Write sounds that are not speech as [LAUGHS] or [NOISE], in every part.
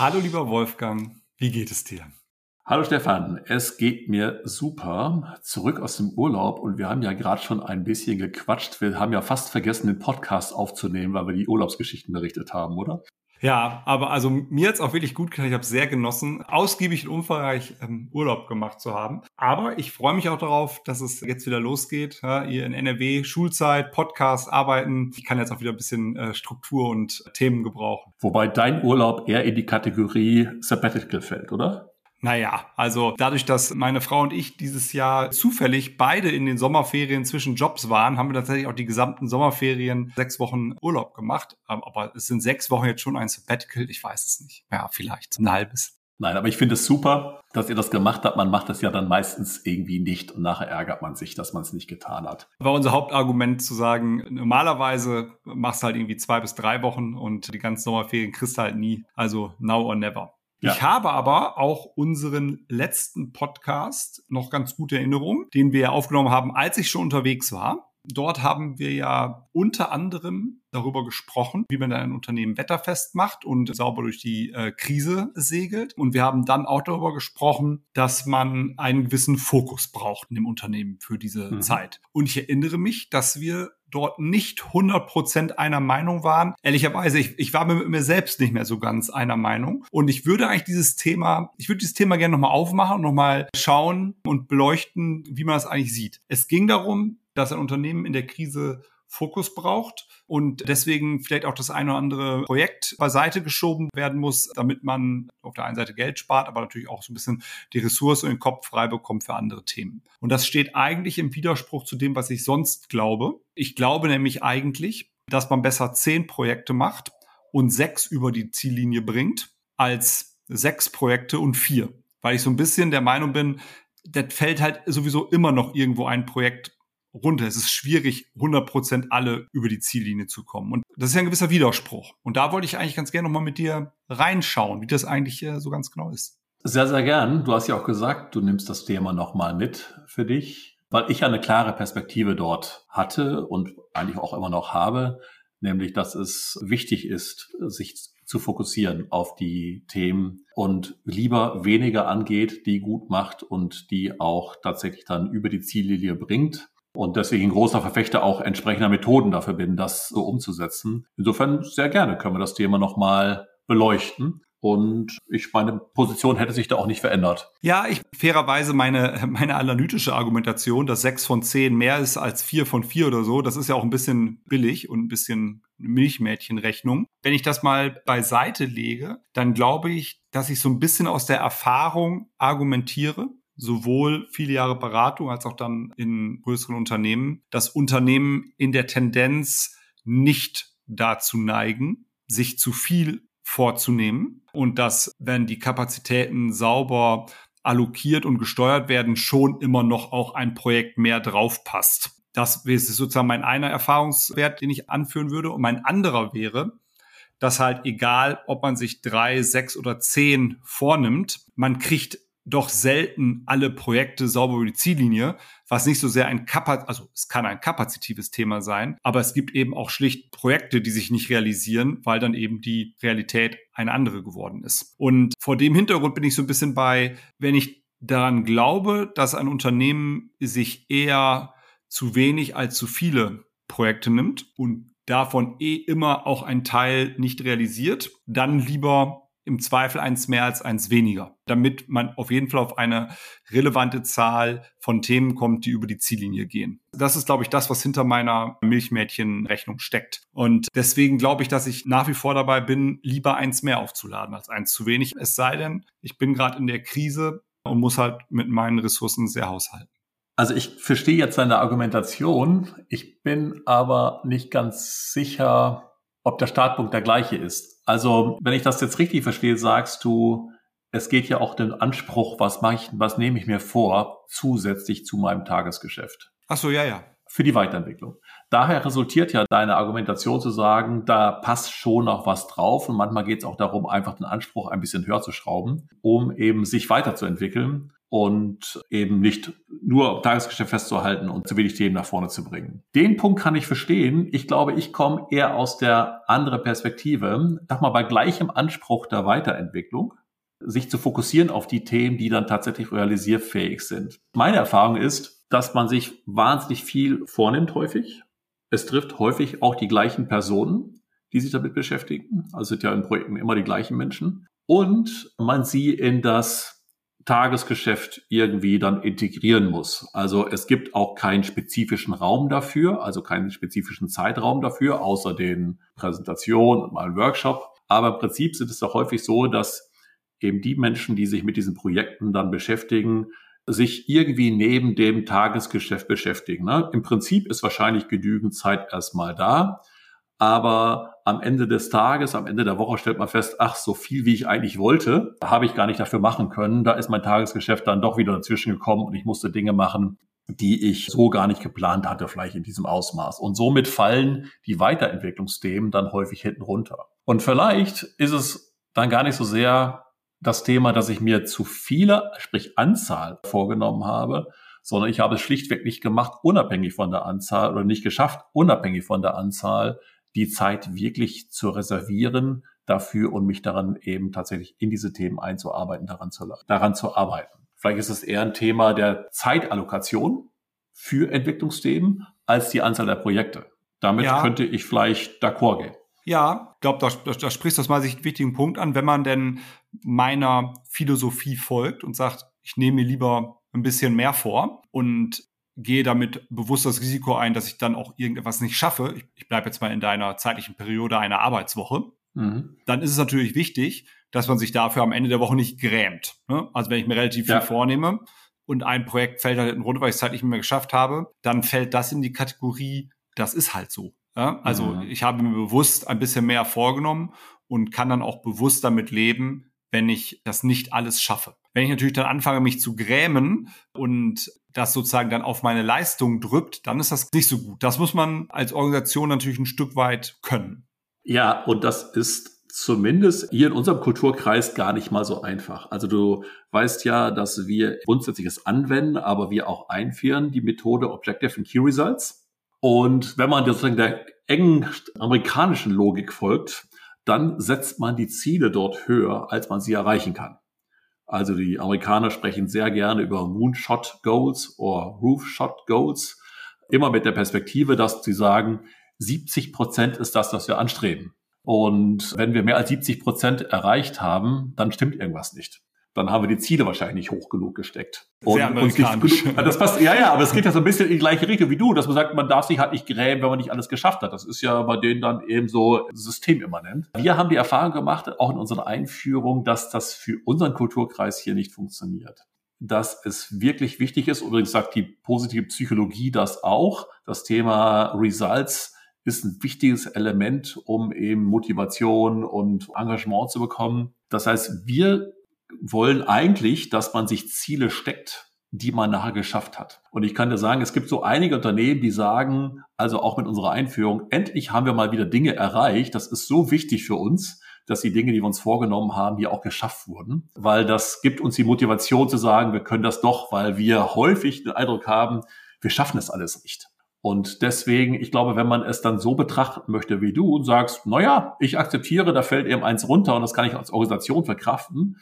Hallo lieber Wolfgang, wie geht es dir? Hallo Stefan, es geht mir super. Zurück aus dem Urlaub und wir haben ja gerade schon ein bisschen gequatscht. Wir haben ja fast vergessen, den Podcast aufzunehmen, weil wir die Urlaubsgeschichten berichtet haben, oder? Ja, aber also mir hat's auch wirklich gut getan. Ich habe sehr genossen, ausgiebig und umfangreich ähm, Urlaub gemacht zu haben. Aber ich freue mich auch darauf, dass es jetzt wieder losgeht. Ja, ihr in NRW, Schulzeit, Podcast, Arbeiten. Ich kann jetzt auch wieder ein bisschen äh, Struktur und Themen gebrauchen. Wobei dein Urlaub eher in die Kategorie Sabbatical fällt, oder? Naja, also dadurch, dass meine Frau und ich dieses Jahr zufällig beide in den Sommerferien zwischen Jobs waren, haben wir tatsächlich auch die gesamten Sommerferien sechs Wochen Urlaub gemacht. Ähm, aber es sind sechs Wochen jetzt schon ein Sabbatical. Ich weiß es nicht. Ja, vielleicht ein halbes. Nein, aber ich finde es super, dass ihr das gemacht habt. Man macht das ja dann meistens irgendwie nicht und nachher ärgert man sich, dass man es nicht getan hat. War unser Hauptargument zu sagen, normalerweise machst du halt irgendwie zwei bis drei Wochen und die ganzen Sommerferien kriegst du halt nie. Also now or never. Ja. Ich habe aber auch unseren letzten Podcast noch ganz gute Erinnerung, den wir aufgenommen haben, als ich schon unterwegs war. Dort haben wir ja unter anderem darüber gesprochen, wie man ein Unternehmen wetterfest macht und sauber durch die äh, Krise segelt. Und wir haben dann auch darüber gesprochen, dass man einen gewissen Fokus braucht in dem Unternehmen für diese mhm. Zeit. Und ich erinnere mich, dass wir dort nicht 100% einer Meinung waren. Ehrlicherweise, ich, ich war mit mir selbst nicht mehr so ganz einer Meinung. Und ich würde eigentlich dieses Thema, ich würde dieses Thema gerne nochmal aufmachen und nochmal schauen und beleuchten, wie man das eigentlich sieht. Es ging darum, dass ein Unternehmen in der Krise Fokus braucht und deswegen vielleicht auch das eine oder andere Projekt beiseite geschoben werden muss, damit man auf der einen Seite Geld spart, aber natürlich auch so ein bisschen die Ressource und den Kopf frei bekommt für andere Themen. Und das steht eigentlich im Widerspruch zu dem, was ich sonst glaube. Ich glaube nämlich eigentlich, dass man besser zehn Projekte macht und sechs über die Ziellinie bringt, als sechs Projekte und vier. Weil ich so ein bisschen der Meinung bin, das fällt halt sowieso immer noch irgendwo ein Projekt runter. Es ist schwierig, 100% alle über die Ziellinie zu kommen. Und das ist ja ein gewisser Widerspruch. Und da wollte ich eigentlich ganz gerne nochmal mit dir reinschauen, wie das eigentlich äh, so ganz genau ist. Sehr, sehr gern. Du hast ja auch gesagt, du nimmst das Thema nochmal mit für dich, weil ich eine klare Perspektive dort hatte und eigentlich auch immer noch habe, nämlich, dass es wichtig ist, sich zu fokussieren auf die Themen und lieber weniger angeht, die gut macht und die auch tatsächlich dann über die Ziellinie bringt, und deswegen großer Verfechter auch entsprechender Methoden dafür bin, das so umzusetzen. Insofern sehr gerne können wir das Thema nochmal beleuchten. Und ich meine Position hätte sich da auch nicht verändert. Ja, ich fairerweise meine, [LAUGHS] meine analytische Argumentation, dass sechs von zehn mehr ist als vier von vier oder so, das ist ja auch ein bisschen billig und ein bisschen Milchmädchenrechnung. Wenn ich das mal beiseite lege, dann glaube ich, dass ich so ein bisschen aus der Erfahrung argumentiere sowohl viele Jahre Beratung als auch dann in größeren Unternehmen, dass Unternehmen in der Tendenz nicht dazu neigen, sich zu viel vorzunehmen und dass, wenn die Kapazitäten sauber allokiert und gesteuert werden, schon immer noch auch ein Projekt mehr draufpasst. Das ist sozusagen mein einer Erfahrungswert, den ich anführen würde. Und mein anderer wäre, dass halt egal, ob man sich drei, sechs oder zehn vornimmt, man kriegt doch selten alle Projekte sauber über die Ziellinie, was nicht so sehr ein Kapaz also es kann ein kapazitives Thema sein, aber es gibt eben auch schlicht Projekte, die sich nicht realisieren, weil dann eben die Realität eine andere geworden ist. Und vor dem Hintergrund bin ich so ein bisschen bei, wenn ich daran glaube, dass ein Unternehmen sich eher zu wenig als zu viele Projekte nimmt und davon eh immer auch ein Teil nicht realisiert, dann lieber im Zweifel eins mehr als eins weniger, damit man auf jeden Fall auf eine relevante Zahl von Themen kommt, die über die Ziellinie gehen. Das ist, glaube ich, das, was hinter meiner Milchmädchenrechnung steckt. Und deswegen glaube ich, dass ich nach wie vor dabei bin, lieber eins mehr aufzuladen als eins zu wenig. Es sei denn, ich bin gerade in der Krise und muss halt mit meinen Ressourcen sehr haushalten. Also ich verstehe jetzt seine Argumentation. Ich bin aber nicht ganz sicher, ob der Startpunkt der gleiche ist. Also, wenn ich das jetzt richtig verstehe, sagst du, es geht ja auch den Anspruch, was mache ich, was nehme ich mir vor, zusätzlich zu meinem Tagesgeschäft. Ach so, ja, ja. Für die Weiterentwicklung. Daher resultiert ja deine Argumentation zu sagen, da passt schon noch was drauf und manchmal geht es auch darum, einfach den Anspruch ein bisschen höher zu schrauben, um eben sich weiterzuentwickeln. Und eben nicht nur am Tagesgeschäft festzuhalten und zu wenig Themen nach vorne zu bringen. Den Punkt kann ich verstehen. Ich glaube, ich komme eher aus der anderen Perspektive, sag mal, bei gleichem Anspruch der Weiterentwicklung, sich zu fokussieren auf die Themen, die dann tatsächlich realisierfähig sind. Meine Erfahrung ist, dass man sich wahnsinnig viel vornimmt häufig. Es trifft häufig auch die gleichen Personen, die sich damit beschäftigen. Also sind ja in Projekten immer die gleichen Menschen. Und man sie in das Tagesgeschäft irgendwie dann integrieren muss. Also es gibt auch keinen spezifischen Raum dafür, also keinen spezifischen Zeitraum dafür, außer den Präsentationen und mal einen Workshop. Aber im Prinzip sind es doch häufig so, dass eben die Menschen, die sich mit diesen Projekten dann beschäftigen, sich irgendwie neben dem Tagesgeschäft beschäftigen. Ne? Im Prinzip ist wahrscheinlich genügend Zeit erstmal da. Aber am Ende des Tages, am Ende der Woche stellt man fest, ach, so viel wie ich eigentlich wollte, habe ich gar nicht dafür machen können. Da ist mein Tagesgeschäft dann doch wieder dazwischen gekommen und ich musste Dinge machen, die ich so gar nicht geplant hatte, vielleicht in diesem Ausmaß. Und somit fallen die Weiterentwicklungsthemen dann häufig hinten runter. Und vielleicht ist es dann gar nicht so sehr das Thema, dass ich mir zu viele, sprich Anzahl vorgenommen habe, sondern ich habe es schlichtweg nicht gemacht, unabhängig von der Anzahl oder nicht geschafft, unabhängig von der Anzahl die Zeit wirklich zu reservieren dafür und mich daran eben tatsächlich in diese Themen einzuarbeiten, daran zu, daran zu arbeiten. Vielleicht ist es eher ein Thema der Zeitallokation für Entwicklungsthemen als die Anzahl der Projekte. Damit ja. könnte ich vielleicht d'accord gehen. Ja, ich glaube, da, da, da sprichst du meiner Sicht einen wichtigen Punkt an. Wenn man denn meiner Philosophie folgt und sagt, ich nehme mir lieber ein bisschen mehr vor und gehe damit bewusst das Risiko ein, dass ich dann auch irgendetwas nicht schaffe. Ich, ich bleibe jetzt mal in deiner zeitlichen Periode einer Arbeitswoche. Mhm. Dann ist es natürlich wichtig, dass man sich dafür am Ende der Woche nicht grämt. Ne? Also wenn ich mir relativ ja. viel vornehme und ein Projekt fällt halt in Runde, weil ich es zeitlich nicht mehr geschafft habe, dann fällt das in die Kategorie, das ist halt so. Ja? Also mhm. ich habe mir bewusst ein bisschen mehr vorgenommen und kann dann auch bewusst damit leben, wenn ich das nicht alles schaffe. Wenn ich natürlich dann anfange, mich zu grämen und das sozusagen dann auf meine Leistung drückt, dann ist das nicht so gut. Das muss man als Organisation natürlich ein Stück weit können. Ja, und das ist zumindest hier in unserem Kulturkreis gar nicht mal so einfach. Also du weißt ja, dass wir grundsätzliches anwenden, aber wir auch einführen die Methode Objective and Key Results. Und wenn man sozusagen der engen amerikanischen Logik folgt, dann setzt man die Ziele dort höher, als man sie erreichen kann. Also die Amerikaner sprechen sehr gerne über Moonshot Goals oder Roofshot Goals, immer mit der Perspektive, dass sie sagen, 70 Prozent ist das, was wir anstreben. Und wenn wir mehr als 70 Prozent erreicht haben, dann stimmt irgendwas nicht dann haben wir die Ziele wahrscheinlich nicht hoch genug gesteckt. Und, Sehr amerikanisch. Und das passt, ja, ja, aber es geht ja so ein bisschen in die gleiche Richtung wie du, dass man sagt, man darf sich halt nicht grämen, wenn man nicht alles geschafft hat. Das ist ja bei denen dann eben so systemimmanent. Wir haben die Erfahrung gemacht, auch in unserer Einführung, dass das für unseren Kulturkreis hier nicht funktioniert. Dass es wirklich wichtig ist, übrigens sagt die positive Psychologie das auch, das Thema Results ist ein wichtiges Element, um eben Motivation und Engagement zu bekommen. Das heißt, wir wollen eigentlich, dass man sich Ziele steckt, die man nachher geschafft hat. Und ich kann dir sagen, es gibt so einige Unternehmen, die sagen, also auch mit unserer Einführung, endlich haben wir mal wieder Dinge erreicht. Das ist so wichtig für uns, dass die Dinge, die wir uns vorgenommen haben, hier auch geschafft wurden. Weil das gibt uns die Motivation zu sagen, wir können das doch, weil wir häufig den Eindruck haben, wir schaffen es alles nicht. Und deswegen, ich glaube, wenn man es dann so betrachten möchte wie du und sagst, na ja, ich akzeptiere, da fällt eben eins runter und das kann ich als Organisation verkraften,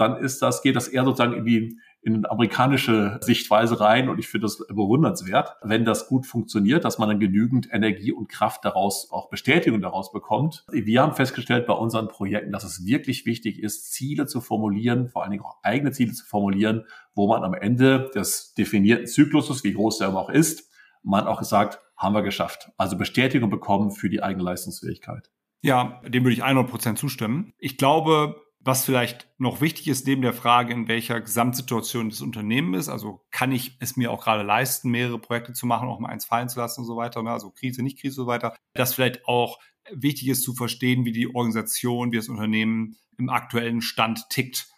dann ist das, geht das eher sozusagen in die in eine amerikanische Sichtweise rein und ich finde das bewundernswert, wenn das gut funktioniert, dass man dann genügend Energie und Kraft daraus, auch Bestätigung daraus bekommt. Wir haben festgestellt bei unseren Projekten, dass es wirklich wichtig ist, Ziele zu formulieren, vor allen Dingen auch eigene Ziele zu formulieren, wo man am Ende des definierten Zykluses, wie groß der auch ist, man auch gesagt, haben wir geschafft. Also Bestätigung bekommen für die eigene Leistungsfähigkeit. Ja, dem würde ich 100 Prozent zustimmen. Ich glaube, was vielleicht noch wichtig ist, neben der Frage, in welcher Gesamtsituation das Unternehmen ist, also kann ich es mir auch gerade leisten, mehrere Projekte zu machen, auch mal eins fallen zu lassen und so weiter, ne? also Krise, nicht Krise und so weiter, dass vielleicht auch wichtig ist zu verstehen, wie die Organisation, wie das Unternehmen im aktuellen Stand tickt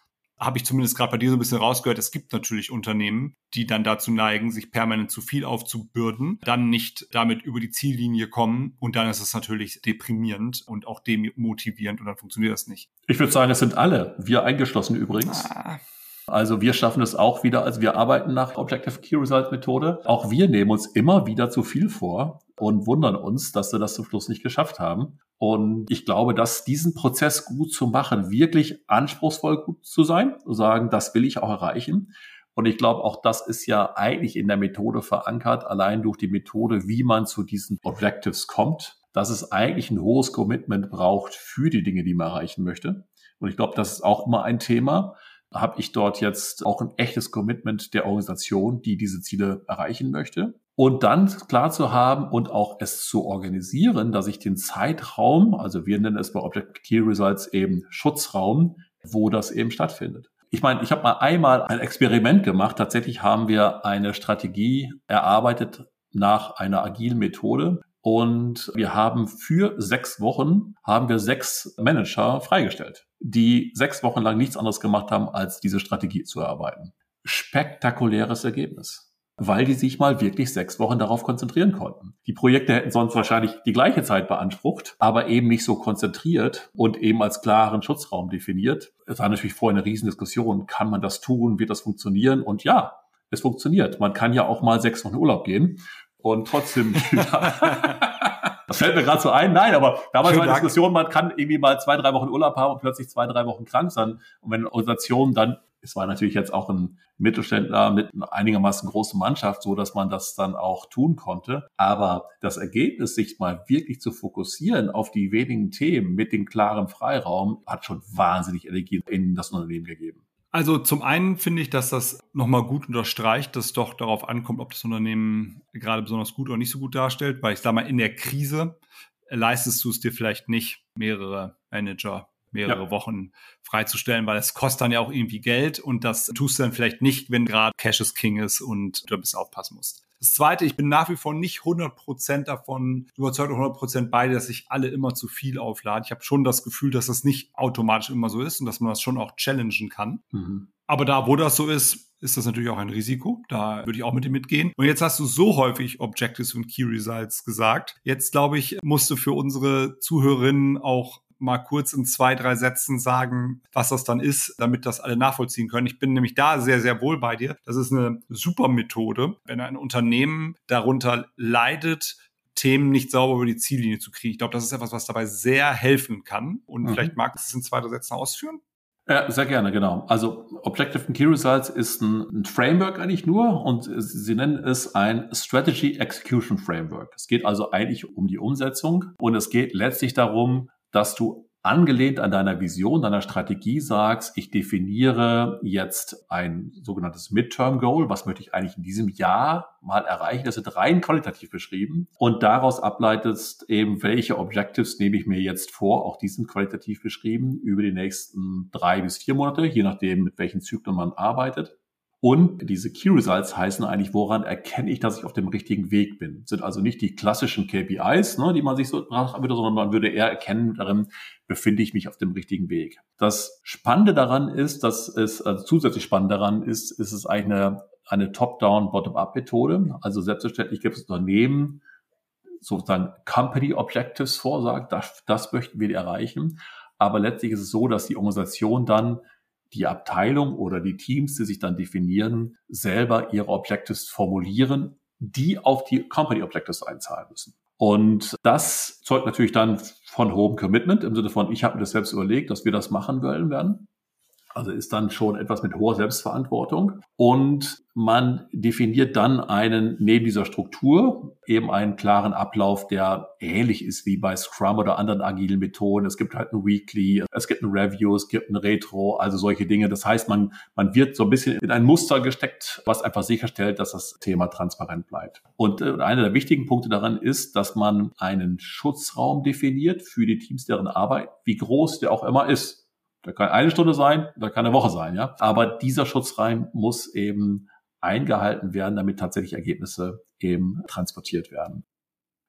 habe ich zumindest gerade bei dir so ein bisschen rausgehört, es gibt natürlich Unternehmen, die dann dazu neigen, sich permanent zu viel aufzubürden, dann nicht damit über die Ziellinie kommen und dann ist es natürlich deprimierend und auch demotivierend und dann funktioniert das nicht. Ich würde sagen, es sind alle, wir eingeschlossen übrigens. Ah. Also wir schaffen es auch wieder, also wir arbeiten nach Objective Key Result Methode. Auch wir nehmen uns immer wieder zu viel vor und wundern uns, dass wir das zum Schluss nicht geschafft haben. Und ich glaube, dass diesen Prozess gut zu machen, wirklich anspruchsvoll gut zu sein, zu sagen, das will ich auch erreichen. Und ich glaube, auch das ist ja eigentlich in der Methode verankert, allein durch die Methode, wie man zu diesen Objectives kommt, dass es eigentlich ein hohes Commitment braucht für die Dinge, die man erreichen möchte. Und ich glaube, das ist auch immer ein Thema habe ich dort jetzt auch ein echtes Commitment der Organisation, die diese Ziele erreichen möchte. Und dann klar zu haben und auch es zu organisieren, dass ich den Zeitraum, also wir nennen es bei Object Key Results eben Schutzraum, wo das eben stattfindet. Ich meine, ich habe mal einmal ein Experiment gemacht. Tatsächlich haben wir eine Strategie erarbeitet nach einer agilen Methode. Und wir haben für sechs Wochen haben wir sechs Manager freigestellt die sechs Wochen lang nichts anderes gemacht haben, als diese Strategie zu erarbeiten. Spektakuläres Ergebnis weil die sich mal wirklich sechs Wochen darauf konzentrieren konnten. Die Projekte hätten sonst wahrscheinlich die gleiche Zeit beansprucht, aber eben nicht so konzentriert und eben als klaren Schutzraum definiert. Es war natürlich vorher eine Riesendiskussion. Kann man das tun? Wird das funktionieren? Und ja, es funktioniert. Man kann ja auch mal sechs Wochen Urlaub gehen und trotzdem [LAUGHS] Das fällt mir gerade so ein. Nein, aber damals war die Diskussion, man kann irgendwie mal zwei, drei Wochen Urlaub haben und plötzlich zwei, drei Wochen krank sein. Und wenn eine Organisation dann, es war natürlich jetzt auch ein Mittelständler mit einigermaßen großen Mannschaft, so dass man das dann auch tun konnte. Aber das Ergebnis, sich mal wirklich zu fokussieren auf die wenigen Themen mit dem klaren Freiraum, hat schon wahnsinnig Energie in das Unternehmen gegeben. Also zum einen finde ich, dass das nochmal gut unterstreicht, dass es doch darauf ankommt, ob das Unternehmen gerade besonders gut oder nicht so gut darstellt, weil ich sage mal, in der Krise leistest du es dir vielleicht nicht, mehrere Manager mehrere ja. Wochen freizustellen, weil es kostet dann ja auch irgendwie Geld und das tust du dann vielleicht nicht, wenn gerade Cash is King ist und du ein bisschen aufpassen musst. Das Zweite, ich bin nach wie vor nicht 100% davon überzeugt, 100% beide, dass sich alle immer zu viel aufladen. Ich habe schon das Gefühl, dass das nicht automatisch immer so ist und dass man das schon auch challengen kann. Mhm. Aber da, wo das so ist, ist das natürlich auch ein Risiko. Da würde ich auch mit dir mitgehen. Und jetzt hast du so häufig Objectives und Key Results gesagt. Jetzt, glaube ich, musst du für unsere Zuhörerinnen auch mal kurz in zwei, drei Sätzen sagen, was das dann ist, damit das alle nachvollziehen können. Ich bin nämlich da sehr, sehr wohl bei dir. Das ist eine super Methode, wenn ein Unternehmen darunter leidet, Themen nicht sauber über die Ziellinie zu kriegen. Ich glaube, das ist etwas, was dabei sehr helfen kann. Und mhm. vielleicht magst du es in zwei, drei Sätzen ausführen? Ja, sehr gerne, genau. Also Objective and Key Results ist ein, ein, Framework eigentlich nur und sie nennen es ein Strategy Execution Framework. Es geht also eigentlich um die Umsetzung und es geht letztlich darum, dass du angelehnt an deiner Vision, deiner Strategie sagst, ich definiere jetzt ein sogenanntes Midterm Goal, was möchte ich eigentlich in diesem Jahr mal erreichen, das wird rein qualitativ beschrieben. Und daraus ableitest eben, welche Objectives nehme ich mir jetzt vor, auch die sind qualitativ beschrieben über die nächsten drei bis vier Monate, je nachdem, mit welchen Zyklen man arbeitet. Und diese Key Results heißen eigentlich, woran erkenne ich, dass ich auf dem richtigen Weg bin. Sind also nicht die klassischen KPIs, ne, die man sich so nacharbeitet, sondern man würde eher erkennen darin, befinde ich mich auf dem richtigen Weg. Das Spannende daran ist, dass es, also zusätzlich spannend daran ist, ist es eigentlich eine, eine Top-Down, Bottom-Up-Methode. Also selbstverständlich gibt es Unternehmen, sozusagen Company Objectives vorsagt, das, das möchten wir erreichen. Aber letztlich ist es so, dass die Organisation dann die Abteilung oder die Teams, die sich dann definieren, selber ihre Objectives formulieren, die auf die Company Objectives einzahlen müssen. Und das zeugt natürlich dann von hohem Commitment im Sinne von, ich habe mir das selbst überlegt, dass wir das machen wollen werden. Also ist dann schon etwas mit hoher Selbstverantwortung. Und man definiert dann einen, neben dieser Struktur, eben einen klaren Ablauf, der ähnlich ist wie bei Scrum oder anderen agilen Methoden. Es gibt halt ein Weekly, es gibt ein Review, es gibt ein Retro, also solche Dinge. Das heißt, man, man wird so ein bisschen in ein Muster gesteckt, was einfach sicherstellt, dass das Thema transparent bleibt. Und äh, einer der wichtigen Punkte daran ist, dass man einen Schutzraum definiert für die Teams, deren Arbeit, wie groß der auch immer ist. Da kann eine Stunde sein, da kann eine Woche sein, ja. Aber dieser Schutzreim muss eben eingehalten werden, damit tatsächlich Ergebnisse eben transportiert werden.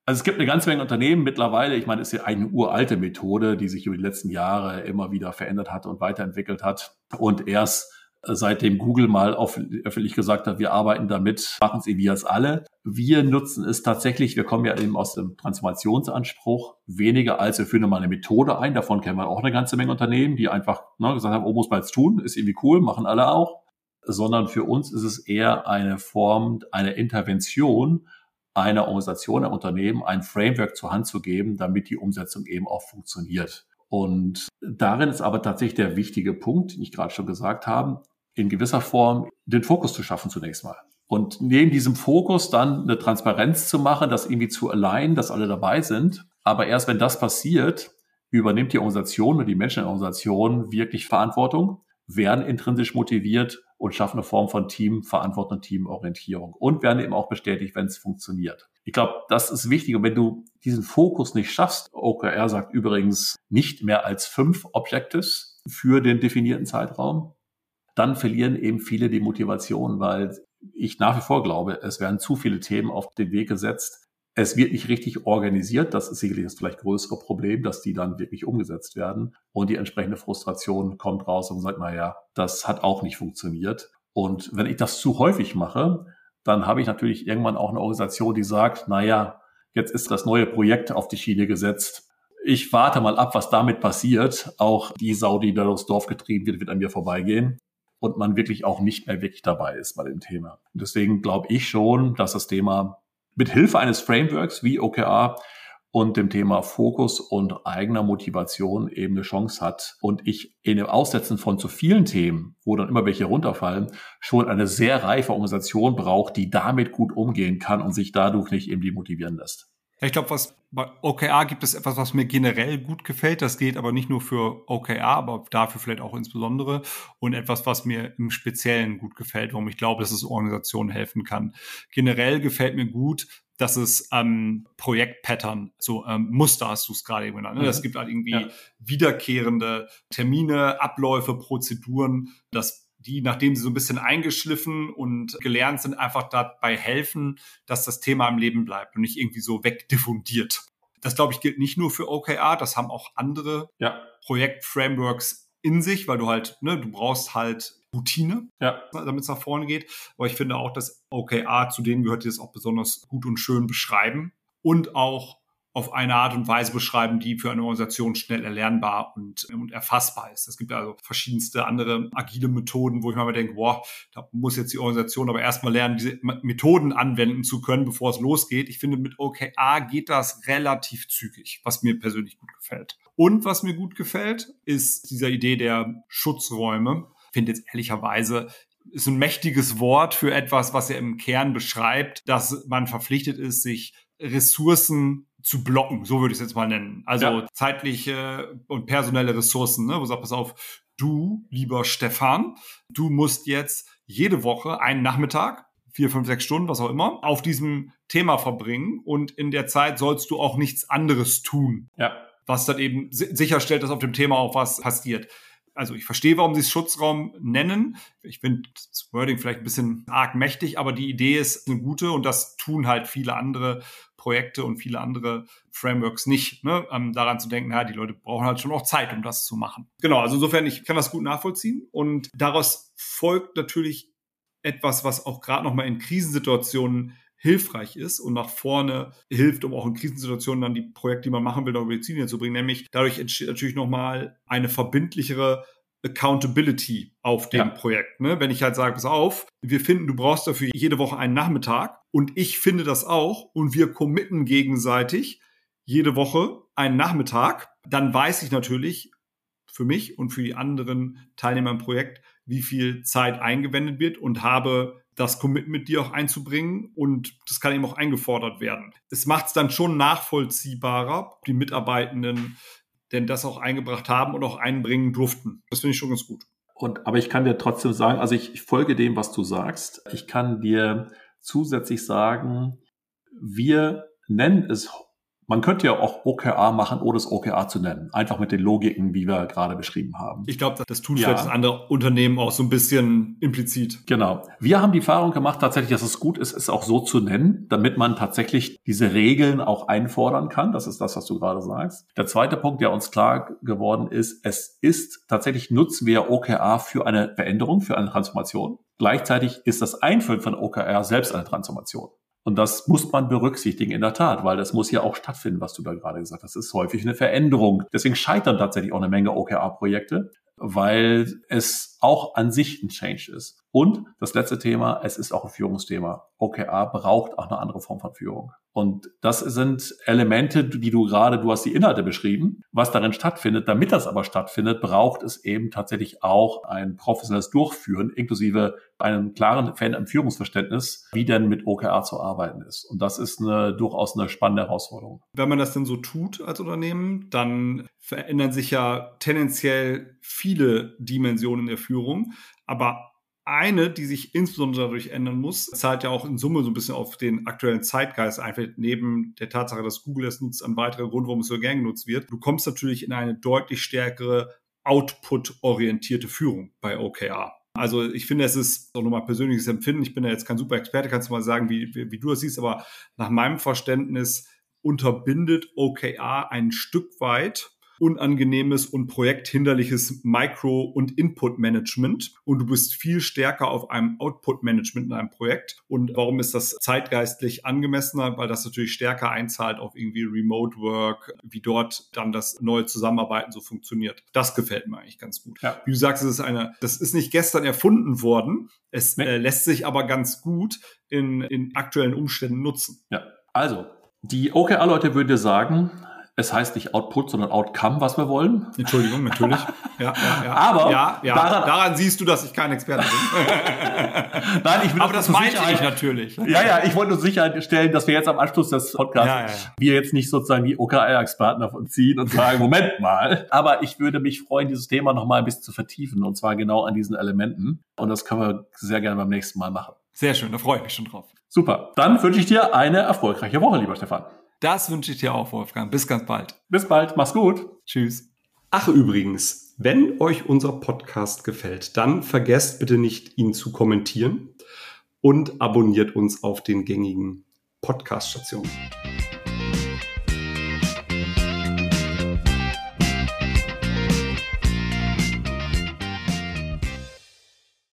Also es gibt eine ganze Menge Unternehmen mittlerweile. Ich meine, es ist ja eine uralte Methode, die sich über die letzten Jahre immer wieder verändert hat und weiterentwickelt hat. Und erst seitdem Google mal öffentlich gesagt hat, wir arbeiten damit, machen es irgendwie als alle. Wir nutzen es tatsächlich, wir kommen ja eben aus dem Transformationsanspruch, weniger als wir führen mal eine Methode ein. Davon kennen wir auch eine ganze Menge Unternehmen, die einfach ne, gesagt haben, oh, muss man jetzt tun, ist irgendwie cool, machen alle auch. sondern für uns ist es eher eine Form, eine Intervention einer Organisation, einem Unternehmen, ein Framework zur Hand zu geben, damit die Umsetzung eben auch funktioniert. Und darin ist aber tatsächlich der wichtige Punkt, den ich gerade schon gesagt habe, in gewisser Form den Fokus zu schaffen zunächst mal. Und neben diesem Fokus dann eine Transparenz zu machen, das irgendwie zu allein, dass alle dabei sind. Aber erst wenn das passiert, übernimmt die Organisation und die Menschen in der Organisation wirklich Verantwortung, werden intrinsisch motiviert und schaffen eine Form von Teamverantwortung und Teamorientierung und werden eben auch bestätigt, wenn es funktioniert. Ich glaube, das ist wichtig. Und wenn du diesen Fokus nicht schaffst, OKR sagt übrigens nicht mehr als fünf Objectives für den definierten Zeitraum, dann verlieren eben viele die Motivation, weil ich nach wie vor glaube, es werden zu viele Themen auf den Weg gesetzt. Es wird nicht richtig organisiert. Das ist sicherlich das vielleicht größere Problem, dass die dann wirklich umgesetzt werden. Und die entsprechende Frustration kommt raus und sagt, na ja, das hat auch nicht funktioniert. Und wenn ich das zu häufig mache, dann habe ich natürlich irgendwann auch eine Organisation, die sagt, na ja, jetzt ist das neue Projekt auf die Schiene gesetzt. Ich warte mal ab, was damit passiert. Auch die Sau, die da durchs Dorf getrieben wird, wird an mir vorbeigehen und man wirklich auch nicht mehr wirklich dabei ist bei dem Thema. Und deswegen glaube ich schon, dass das Thema mit Hilfe eines Frameworks wie OKR und dem Thema Fokus und eigener Motivation eben eine Chance hat und ich in dem Aussetzen von zu vielen Themen, wo dann immer welche runterfallen, schon eine sehr reife Organisation braucht, die damit gut umgehen kann und sich dadurch nicht eben demotivieren lässt. Ich glaube, was bei OKR gibt es etwas, was mir generell gut gefällt. Das geht aber nicht nur für OKR, aber dafür vielleicht auch insbesondere. Und etwas, was mir im Speziellen gut gefällt, warum ich glaube, dass es Organisationen helfen kann. Generell gefällt mir gut, dass es ähm, Projektpattern, so ähm, Muster hast du es gerade eben genannt. Ne? Es mhm. gibt halt irgendwie ja. wiederkehrende Termine, Abläufe, Prozeduren, das die, nachdem sie so ein bisschen eingeschliffen und gelernt sind, einfach dabei helfen, dass das Thema im Leben bleibt und nicht irgendwie so wegdiffundiert. Das, glaube ich, gilt nicht nur für OKR, das haben auch andere ja. Projektframeworks in sich, weil du halt, ne, du brauchst halt Routine, ja. damit es nach vorne geht. Aber ich finde auch, dass OKR, zu denen gehört, die das auch besonders gut und schön beschreiben und auch auf eine Art und Weise beschreiben, die für eine Organisation schnell erlernbar und, und erfassbar ist. Es gibt also verschiedenste andere agile Methoden, wo ich mal denke, boah, da muss jetzt die Organisation aber erstmal lernen, diese Methoden anwenden zu können, bevor es losgeht. Ich finde, mit OKA geht das relativ zügig, was mir persönlich gut gefällt. Und was mir gut gefällt, ist dieser Idee der Schutzräume. Ich finde jetzt ehrlicherweise, ist ein mächtiges Wort für etwas, was er im Kern beschreibt, dass man verpflichtet ist, sich Ressourcen zu blocken, so würde ich es jetzt mal nennen. Also ja. zeitliche und personelle Ressourcen, ne? wo sagt, pass auf, du, lieber Stefan, du musst jetzt jede Woche einen Nachmittag, vier, fünf, sechs Stunden, was auch immer, auf diesem Thema verbringen und in der Zeit sollst du auch nichts anderes tun. Ja. Was dann eben sicherstellt, dass auf dem Thema auch was passiert also ich verstehe, warum sie es Schutzraum nennen. Ich finde das Wording vielleicht ein bisschen arg mächtig, aber die Idee ist eine gute und das tun halt viele andere Projekte und viele andere Frameworks nicht, ne? ähm, daran zu denken, ja, die Leute brauchen halt schon auch Zeit, um das zu machen. Genau, also insofern, ich kann das gut nachvollziehen und daraus folgt natürlich etwas, was auch gerade nochmal in Krisensituationen hilfreich ist und nach vorne hilft, um auch in Krisensituationen dann die Projekte, die man machen will, noch über die Ziele zu bringen. Nämlich dadurch entsteht natürlich nochmal eine verbindlichere Accountability auf dem ja. Projekt. Ne? Wenn ich halt sage, pass auf, wir finden, du brauchst dafür jede Woche einen Nachmittag und ich finde das auch und wir committen gegenseitig jede Woche einen Nachmittag, dann weiß ich natürlich für mich und für die anderen Teilnehmer im Projekt, wie viel Zeit eingewendet wird und habe das Commitment dir auch einzubringen und das kann eben auch eingefordert werden. Es macht es dann schon nachvollziehbarer, die Mitarbeitenden denn das auch eingebracht haben und auch einbringen durften. Das finde ich schon ganz gut. Und, aber ich kann dir trotzdem sagen, also ich, ich folge dem, was du sagst. Ich kann dir zusätzlich sagen, wir nennen es man könnte ja auch OKR machen, ohne es OKR zu nennen. Einfach mit den Logiken, wie wir gerade beschrieben haben. Ich glaube, das tun ja. vielleicht andere Unternehmen auch so ein bisschen implizit. Genau. Wir haben die Erfahrung gemacht, tatsächlich, dass es gut ist, es auch so zu nennen, damit man tatsächlich diese Regeln auch einfordern kann. Das ist das, was du gerade sagst. Der zweite Punkt, der uns klar geworden ist, es ist tatsächlich nutzen wir OKR für eine Veränderung, für eine Transformation. Gleichzeitig ist das Einführen von OKR selbst eine Transformation. Und das muss man berücksichtigen in der Tat, weil das muss ja auch stattfinden, was du da gerade gesagt hast. Das ist häufig eine Veränderung. Deswegen scheitern tatsächlich auch eine Menge OKR-Projekte, weil es auch an sich ein Change ist. Und das letzte Thema, es ist auch ein Führungsthema. OKR braucht auch eine andere Form von Führung. Und das sind Elemente, die du gerade, du hast die Inhalte beschrieben, was darin stattfindet. Damit das aber stattfindet, braucht es eben tatsächlich auch ein professionelles Durchführen, inklusive einem klaren Fan im Führungsverständnis, wie denn mit OKR zu arbeiten ist. Und das ist eine, durchaus eine spannende Herausforderung. Wenn man das denn so tut als Unternehmen, dann verändern sich ja tendenziell viele Dimensionen der Führung. Aber eine, die sich insbesondere dadurch ändern muss, zahlt ja auch in Summe so ein bisschen auf den aktuellen Zeitgeist einfach neben der Tatsache, dass Google es nutzt, ein weiterer Grund, warum es so gern genutzt wird. Du kommst natürlich in eine deutlich stärkere Output-orientierte Führung bei OKR. Also ich finde, es ist auch nochmal persönliches Empfinden. Ich bin ja jetzt kein super Experte, kannst du mal sagen, wie, wie, wie du das siehst, aber nach meinem Verständnis unterbindet OKR ein Stück weit unangenehmes und projekthinderliches Micro- und Input-Management und du bist viel stärker auf einem Output-Management in einem Projekt. Und warum ist das zeitgeistlich angemessener? Weil das natürlich stärker einzahlt auf irgendwie Remote Work, wie dort dann das neue Zusammenarbeiten so funktioniert. Das gefällt mir eigentlich ganz gut. Ja. Wie du sagst, es ist eine, das ist nicht gestern erfunden worden. Es äh, lässt sich aber ganz gut in, in aktuellen Umständen nutzen. Ja, also die OKR-Leute würden dir sagen, es heißt nicht Output, sondern Outcome, was wir wollen. Entschuldigung, natürlich. [LAUGHS] Ja, ja, ja. Aber ja, ja. Daran, daran, siehst du, dass ich kein Experte bin. [LAUGHS] Nein, ich will Aber das meinte ich natürlich. Ja, ja, ich wollte nur sicherstellen, dass wir jetzt am Anschluss des Podcasts wir jetzt nicht sozusagen die OKR-Experten davon ziehen und sagen, Moment mal. Aber ich würde mich freuen, dieses Thema nochmal ein bisschen zu vertiefen und zwar genau an diesen Elementen. Und das können wir sehr gerne beim nächsten Mal machen. Sehr schön, da freue ich mich schon drauf. Super. Dann wünsche ich dir eine erfolgreiche Woche, lieber Stefan. Das wünsche ich dir auch, Wolfgang. Bis ganz bald. Bis bald. Mach's gut. Tschüss. Ach übrigens, wenn euch unser Podcast gefällt, dann vergesst bitte nicht, ihn zu kommentieren und abonniert uns auf den gängigen Podcast-Stationen.